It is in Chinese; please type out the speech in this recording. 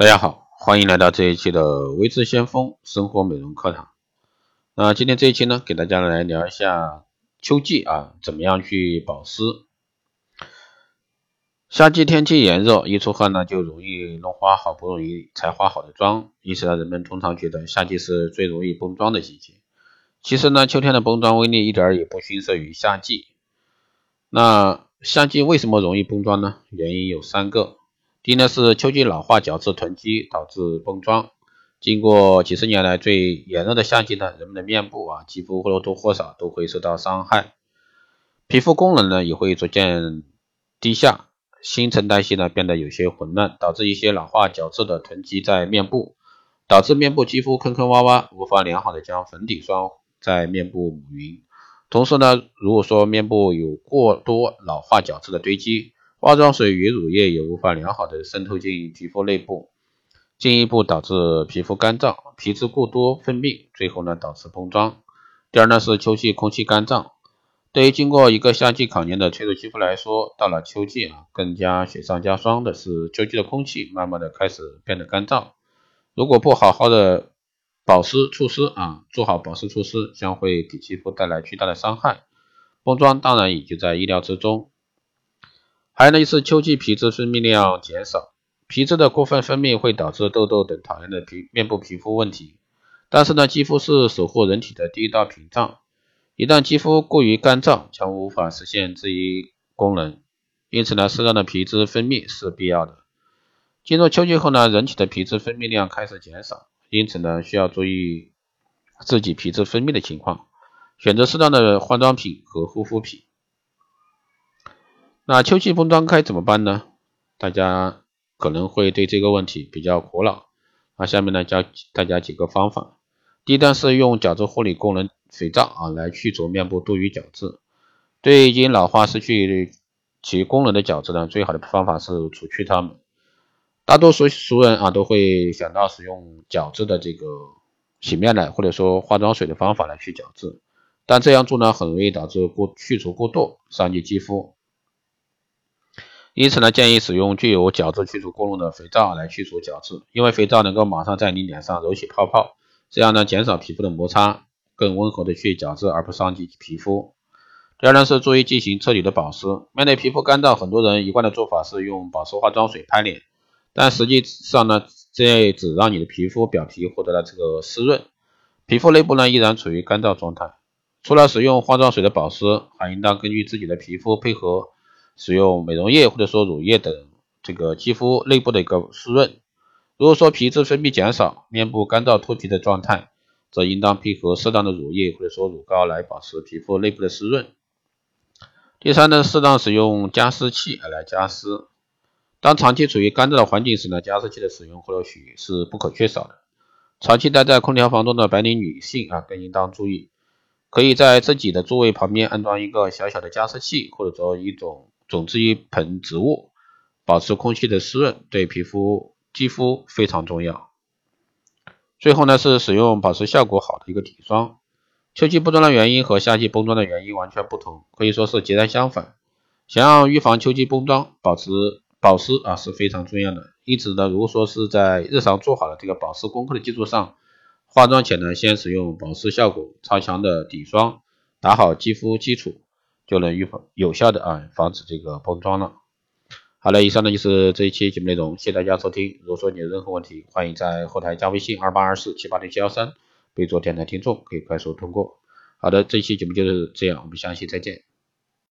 大家好，欢迎来到这一期的微智先锋生活美容课堂。那今天这一期呢，给大家来聊一下秋季啊，怎么样去保湿。夏季天气炎热，一出汗呢就容易弄花好不容易才化好的妆，因此呢，人们通常觉得夏季是最容易崩妆的季节。其实呢，秋天的崩妆威力一点也不逊色于夏季。那夏季为什么容易崩妆呢？原因有三个。第一呢是秋季老化角质囤积导致崩妆。经过几十年来最炎热的夏季呢，人们的面部啊肌肤或多或少都会受到伤害，皮肤功能呢也会逐渐低下，新陈代谢呢变得有些混乱，导致一些老化角质的囤积在面部，导致面部肌肤坑坑洼洼，无法良好的将粉底霜在面部抹匀。同时呢，如果说面部有过多老化角质的堆积，化妆水与乳液也无法良好的渗透进皮肤内部，进一步导致皮肤干燥、皮脂过多分泌，最后呢导致崩妆。第二呢是秋季空气干燥，对于经过一个夏季考验的脆弱肌肤来说，到了秋季啊，更加雪上加霜的是秋季的空气慢慢的开始变得干燥。如果不好好的保湿除湿啊，做好保湿除湿，将会给肌肤带来巨大的伤害，崩妆当然也就在意料之中。还有呢，是秋季皮脂分泌量减少，皮脂的过分分泌会导致痘痘等讨厌的皮面部皮肤问题。但是呢，肌肤是守护人体的第一道屏障，一旦肌肤过于干燥，将无法实现这一功能。因此呢，适当的皮脂分泌是必要的。进入秋季后呢，人体的皮脂分泌量开始减少，因此呢，需要注意自己皮脂分泌的情况，选择适当的化妆品和护肤品。那秋季封妆该怎么办呢？大家可能会对这个问题比较苦恼。那下面呢教大家几个方法。第一呢是用角质护理功能肥皂啊来去除面部多余角质。对已经老化失去其功能的角质呢，最好的方法是除去它们。大多数熟人啊都会想到使用角质的这个洗面奶或者说化妆水的方法来去角质，但这样做呢很容易导致过去除过度，伤及肌肤。因此呢，建议使用具有角质去除功能的肥皂来去除角质，因为肥皂能够马上在你脸上揉起泡泡，这样呢减少皮肤的摩擦，更温和的去角质而不伤及皮肤。第二呢是注意进行彻底的保湿。面对皮肤干燥，很多人一贯的做法是用保湿化妆水拍脸，但实际上呢，这只让你的皮肤表皮获得了这个湿润，皮肤内部呢依然处于干燥状态。除了使用化妆水的保湿，还应当根据自己的皮肤配合。使用美容液或者说乳液等这个肌肤内部的一个湿润。如果说皮脂分泌减少，面部干燥脱皮的状态，则应当配合适当的乳液或者说乳膏来保持皮肤内部的湿润。第三呢，适当使用加湿器来加湿。当长期处于干燥的环境时呢，加湿器的使用或许是不可缺少的。长期待在空调房中的白领女性啊，更应当注意，可以在自己的座位旁边安装一个小小的加湿器，或者说一种。种植一盆植物，保持空气的湿润，对皮肤肌肤非常重要。最后呢，是使用保湿效果好的一个底霜。秋季不妆的原因和夏季崩妆的原因完全不同，可以说是截然相反。想要预防秋季崩妆，保持保湿啊是非常重要的。因此呢，如果说是在日常做好了这个保湿功课的基础上，化妆前呢，先使用保湿效果超强的底霜，打好肌肤基础。就能预防有效的啊防止这个碰撞了。好了，以上呢就是这一期节目内容，谢谢大家收听。如果说你有任何问题，欢迎在后台加微信二八二四七八零七幺三，备注电台听众，可以快速通过。好的，这一期节目就是这样，我们下期再见。